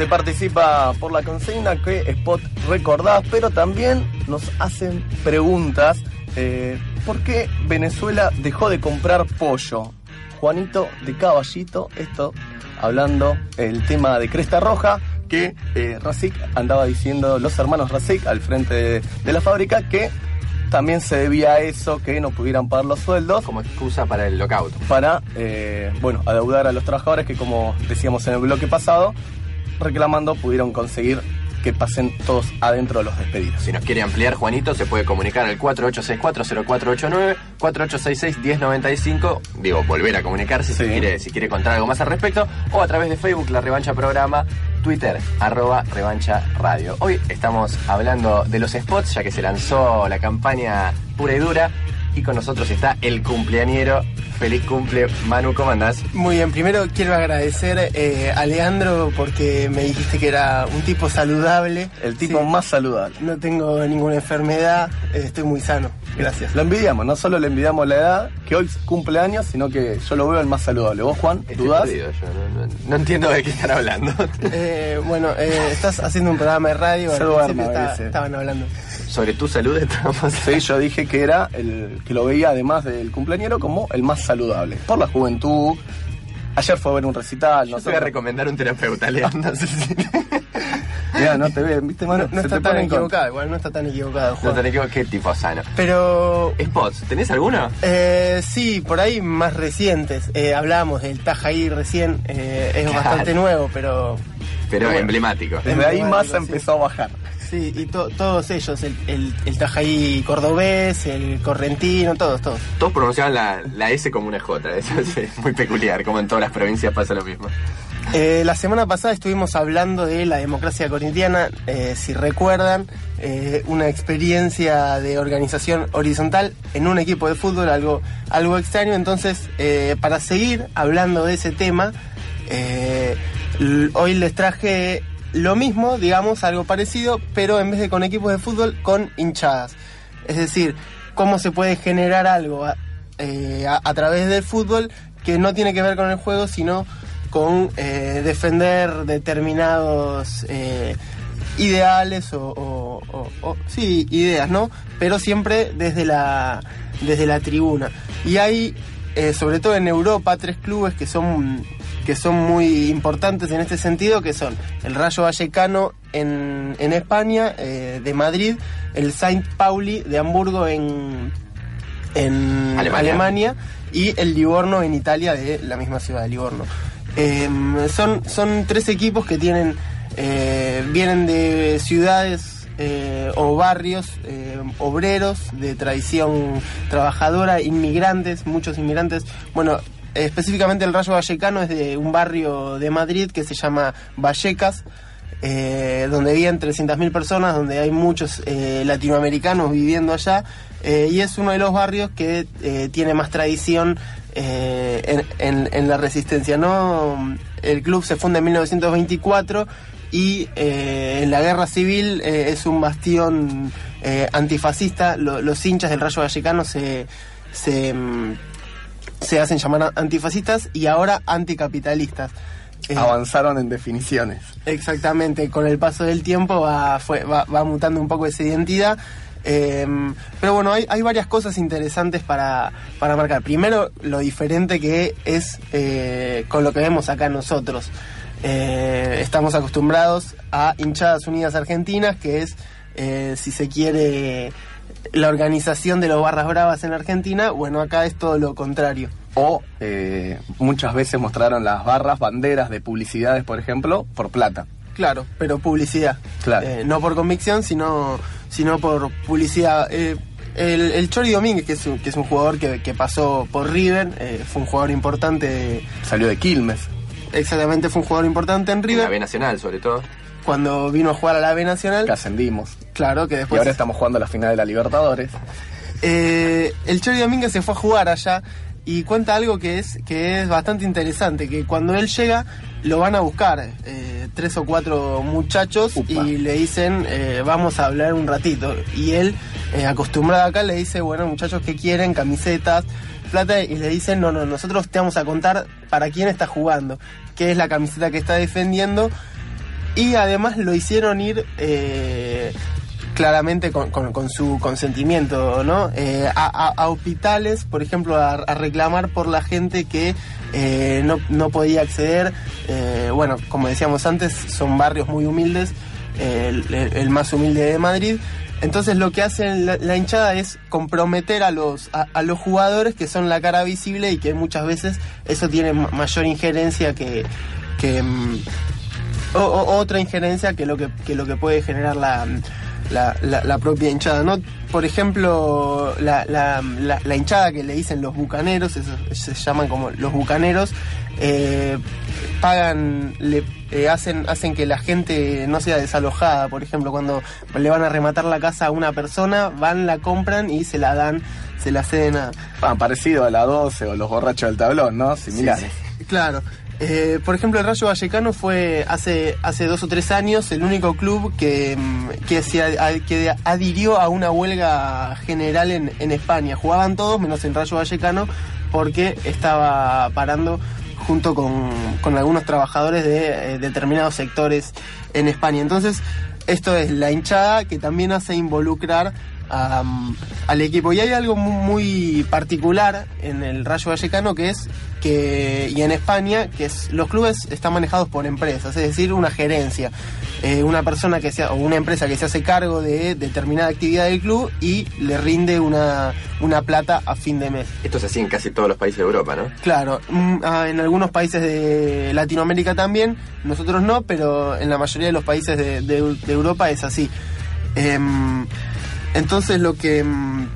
Gente participa por la consigna que Spot recordás, pero también nos hacen preguntas. Eh, ¿Por qué Venezuela dejó de comprar pollo? Juanito de Caballito, esto hablando el tema de Cresta Roja, que eh, Razik andaba diciendo, los hermanos Razik al frente de, de la fábrica, que también se debía a eso, que no pudieran pagar los sueldos. Como excusa para el lockout. Para, eh, bueno, adeudar a los trabajadores que, como decíamos en el bloque pasado, reclamando pudieron conseguir que pasen todos adentro de los despedidos. Si nos quiere ampliar, Juanito, se puede comunicar al 4864-0489, 4866-1095. Digo, volver a comunicarse si, quiere, si quiere contar algo más al respecto. O a través de Facebook, La Revancha Programa, Twitter, arroba Revancha Radio. Hoy estamos hablando de los spots, ya que se lanzó la campaña pura y dura. Y con nosotros está el cumpleañero. Feliz cumple, Manu, ¿cómo andás? Muy bien, primero quiero agradecer eh, a Leandro porque me dijiste que era un tipo saludable. El tipo Sí, más saludable. No tengo ninguna enfermedad, eh, estoy muy sano. Gracias. Lo envidiamos, no solo le envidiamos la edad, que hoy cumple años, sino que yo lo veo el más saludable. ¿Vos, Juan, Estoy dudás? perdido yo, no, no- no entiendo de qué están hablando. Eh, bueno, eh, estás haciendo un programa de radio, Se duerme está- estaban hablando. Sobre tu salud estamos... Sí, yo dije que era el que lo veía además del cumpleañero como el más saludable. Por la juventud. Ayer fue a ver un recital, no te voy a sé. recomendar un terapeuta, sé si- Mirá, no te ven, ¿viste, mano? No, está tan equivocado, igual no está tan equivocado, No Juan. te equivoco, qué tipo sano. Pero Spots, ¿tenés alguno? Eh, sí, por ahí más recientes. Eh, hablábamos del Tajaí recién, eh, es Claro. bastante nuevo, pero Pero Bueno. emblemático. Desde ahí más sí. empezó a bajar. Sí, y to- todos ellos, el, el, el Tajaí cordobés, el correntino, todos, todos. Todos pronunciaban la, la S como una J, eso es muy peculiar, como en todas las provincias pasa lo mismo. Eh, la semana pasada estuvimos hablando de la democracia corintiana, eh, si recuerdan, eh, una experiencia de organización horizontal en un equipo de fútbol, algo, algo extraño. Entonces, para seguir hablando de ese tema, hoy les traje lo mismo, digamos, algo parecido, pero en vez de con equipos de fútbol, con hinchadas. Es decir, cómo se puede generar algo a, eh, través del fútbol que no tiene que ver con el juego, sino con eh, defender determinados eh, ideales o, sí ideas no pero siempre desde la desde la tribuna y hay sobre todo en Europa tres clubes que son que son muy importantes en este sentido que son el Rayo Vallecano en, en España eh, de Madrid el Saint Pauli de Hamburgo en en Alemania. Alemania. y el Livorno en Italia de la misma ciudad de Livorno. Eh, son, son tres equipos que tienen eh, vienen de ciudades eh, o barrios eh, obreros de tradición trabajadora, inmigrantes, muchos inmigrantes. Bueno, específicamente el Rayo Vallecano es de un barrio de Madrid que se llama Vallecas eh, donde viven 300.000 personas, donde hay muchos eh, latinoamericanos viviendo allá, eh, y es uno de los barrios que tiene más tradición en, la resistencia. ¿no? El club se funda en 1924 y en la guerra civil es un bastión antifascista. Lo- los hinchas del Rayo Vallecano se... se mm, se hacen llamar antifascistas y ahora anticapitalistas. Eh, Avanzaron en definiciones. Exactamente, con el paso del tiempo va, fue- va, va mutando un poco esa identidad. Eh, pero bueno, hay, hay varias cosas interesantes para, para marcar. Primero, lo diferente que es eh, con lo que vemos acá nosotros. Eh, estamos acostumbrados a hinchadas unidas argentinas, que es, si se quiere, la organización de los barras bravas en Argentina. Bueno, acá es todo lo contrario. O eh, muchas veces mostraron las barras, banderas de publicidades, por ejemplo, por plata. Claro, pero publicidad. Claro. Eh, no por convicción, sino, sino por publicidad. Eh, el, el Chori Domínguez, que es un, que es un jugador que, que pasó por River, eh, fue un jugador importante, Salió de Quilmes. exactamente fue un jugador importante en La River. B Nacional, sobre todo. Cuando vino a jugar a la B Nacional, Que ascendimos. claro que Y después... ahora estamos jugando la final de la Libertadores. Eh, el Chori Domínguez se fue a jugar allá y cuenta algo que es, que es bastante interesante, que cuando él llega lo van a buscar eh, tres o cuatro muchachos Upa. y le dicen eh, vamos a hablar un ratito y él acostumbrado acá le dice bueno muchachos que quieren camisetas plata y le dicen, no, no, nosotros te vamos a contar para quién está jugando, qué es la camiseta que está defendiendo. Y además lo hicieron ir eh, claramente con, su consentimiento, ¿no? Eh, a, hospitales, por ejemplo, a, reclamar por la gente que eh, no, podía acceder. bueno, como decíamos antes, son barrios muy humildes, el más humilde de Madrid. Entonces lo que hace la, hinchada es comprometer a los, a, los jugadores que son la cara visible y que muchas veces eso tiene mayor injerencia que, que mm, otra injerencia que lo que, lo que puede generar la, la, propia hinchada, ¿no? Por ejemplo, la, la, hinchada que le dicen los bucaneros, se llaman como los bucaneros, eh, pagan, le eh, hacen, hacen que la gente no sea desalojada. Por ejemplo, cuando le van a rematar la casa a una persona, van, la compran y se la dan, se la ceden a... Ah, parecido a la 12 o los borrachos del tablón, ¿no? Similares. Claro. Eh, por ejemplo, el Rayo Vallecano fue hace, hace dos o tres años el único club que, mm, que, se, que adhirió a una huelga general en, en España. Jugaban todos menos el Rayo Vallecano porque estaba parando junto con, con algunos trabajadores de eh, determinados sectores en España. Entonces, esto es la hinchada que también hace involucrar al equipo. Y hay algo muy particular en el Rayo Vallecano que es que, y en España, que es los clubes están manejados por empresas, es decir, una gerencia. Eh, una persona que sea, o una empresa que se hace cargo de determinada actividad del club y le rinde una, una plata a fin de mes. Esto es así en casi todos los países de Europa, ¿no? Claro, mm, ah, en algunos países de Latinoamérica también, nosotros no, pero en la mayoría de los países de, Europa es así. Em, entonces lo que... Mm,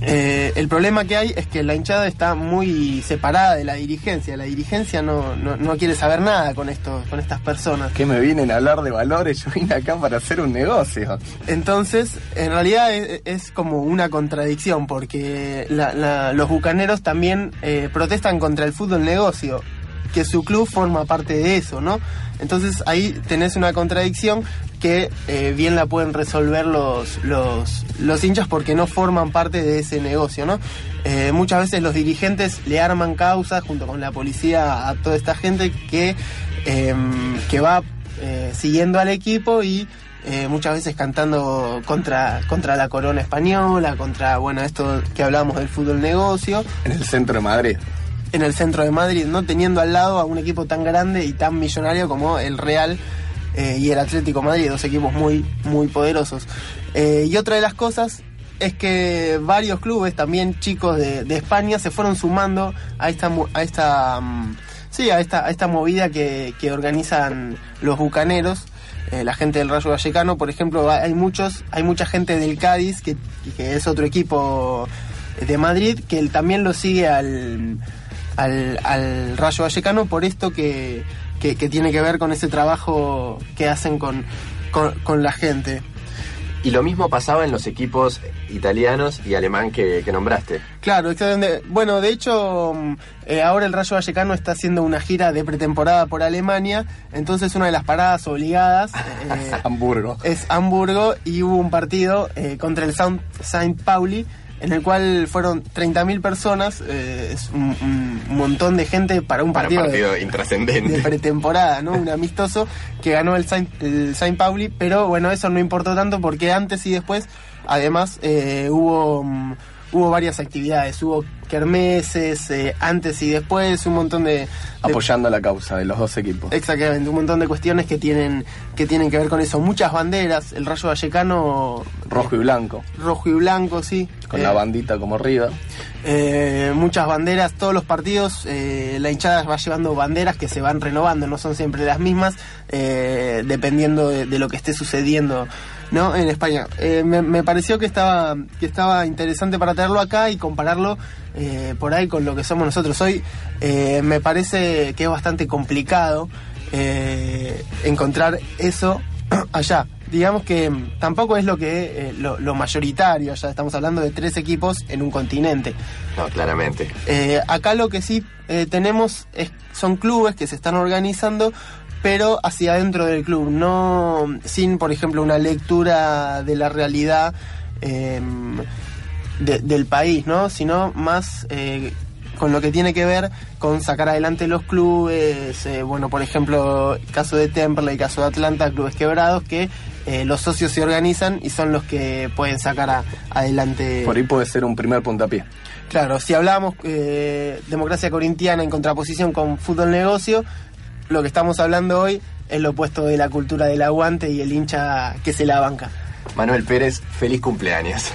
eh, el problema que hay es que la hinchada está muy separada de la dirigencia. La dirigencia no, no, quiere saber nada con esto, con estas personas. Que me vienen a hablar de valores, yo vine acá para hacer un negocio. Entonces, en realidad es, como una contradicción, porque los bucaneros también eh, protestan contra el fútbol negocio que su club forma parte de eso, ¿no? Entonces ahí tenés una contradicción que eh, bien la pueden resolver los, los, los, hinchas porque no forman parte de ese negocio, ¿no? Eh, muchas veces los dirigentes le arman causas junto con la policía a toda esta gente que, em, que va eh, siguiendo al equipo y muchas veces cantando contra, contra la corona española, contra, bueno, esto que hablábamos del fútbol negocio. En el centro de Madrid en el centro de Madrid, no teniendo al lado a un equipo tan grande y tan millonario como el Real eh, y el Atlético Madrid, dos equipos muy, muy poderosos. Eh, y otra de las cosas es que varios clubes, también chicos de, España, se fueron sumando a esta, a esta, mm, sí, a esta, a esta movida que, organizan los bucaneros. Eh, la gente del Rayo Vallecano, por ejemplo, hay muchos, hay mucha gente del Cádiz, que, que es otro equipo de Madrid, que también lo sigue al, al, al Rayo Vallecano por esto que, tiene que ver con ese trabajo que hacen con, con, la gente. Y lo mismo pasaba en los equipos italianos y alemán que, nombraste. Claro, bueno, de hecho, mm, eh, ahora el Rayo Vallecano está haciendo una gira de pretemporada por Alemania, entonces una de las paradas obligadas eh, Hamburgo. es Hamburgo y hubo un partido eh, contra el Saint Pauli en el cual fueron 30.000 personas, eh, es un, montón de gente para un partido, de, intrascendente. de pretemporada, ¿no? un amistoso que ganó el Saint, el Saint Pauli, pero bueno, eso no importó tanto porque antes y después, además, eh, hubo, mm, hubo varias actividades, hubo kermeses, eh, antes y después, un montón de, Apoyando la causa de los dos equipos. Exactamente, un montón de cuestiones que tienen, que tienen que ver con eso. Muchas banderas, el Rayo Vallecano... Rojo y blanco. Rojo y blanco, sí. Con la eh, bandita como arriba. Eh, muchas banderas, todos los partidos, la hinchada va llevando banderas que se van renovando, no son siempre las mismas, dependiendo de, lo que esté sucediendo ¿no? en España. me, me, pareció que estaba, que estaba interesante para traerlo acá y compararlo eh, por ahí con lo que somos nosotros hoy, eh, me parece que es bastante complicado eh, encontrar eso allá. Digamos que tampoco es lo que lo, mayoritario, ya estamos hablando de tres equipos en un continente. No, claramente. acá lo que sí tenemos es, son clubes que se están organizando pero hacia adentro del club, no sin, por ejemplo, una lectura de la realidad de- del país, ¿no? Sino más eh, con lo que tiene que ver con sacar adelante los clubes, eh, bueno, por ejemplo, el caso de Temperley, el caso de Atlanta, clubes quebrados, que eh, los socios se organizan y son los que pueden sacar a- adelante. Por ahí puede ser un primer puntapié. Claro, si hablamos eh, democracia corintiana en contraposición con fútbol negocio, lo que estamos hablando hoy es lo opuesto de la cultura del aguante y el hincha que se la banca. Manuel Pérez, feliz cumpleaños.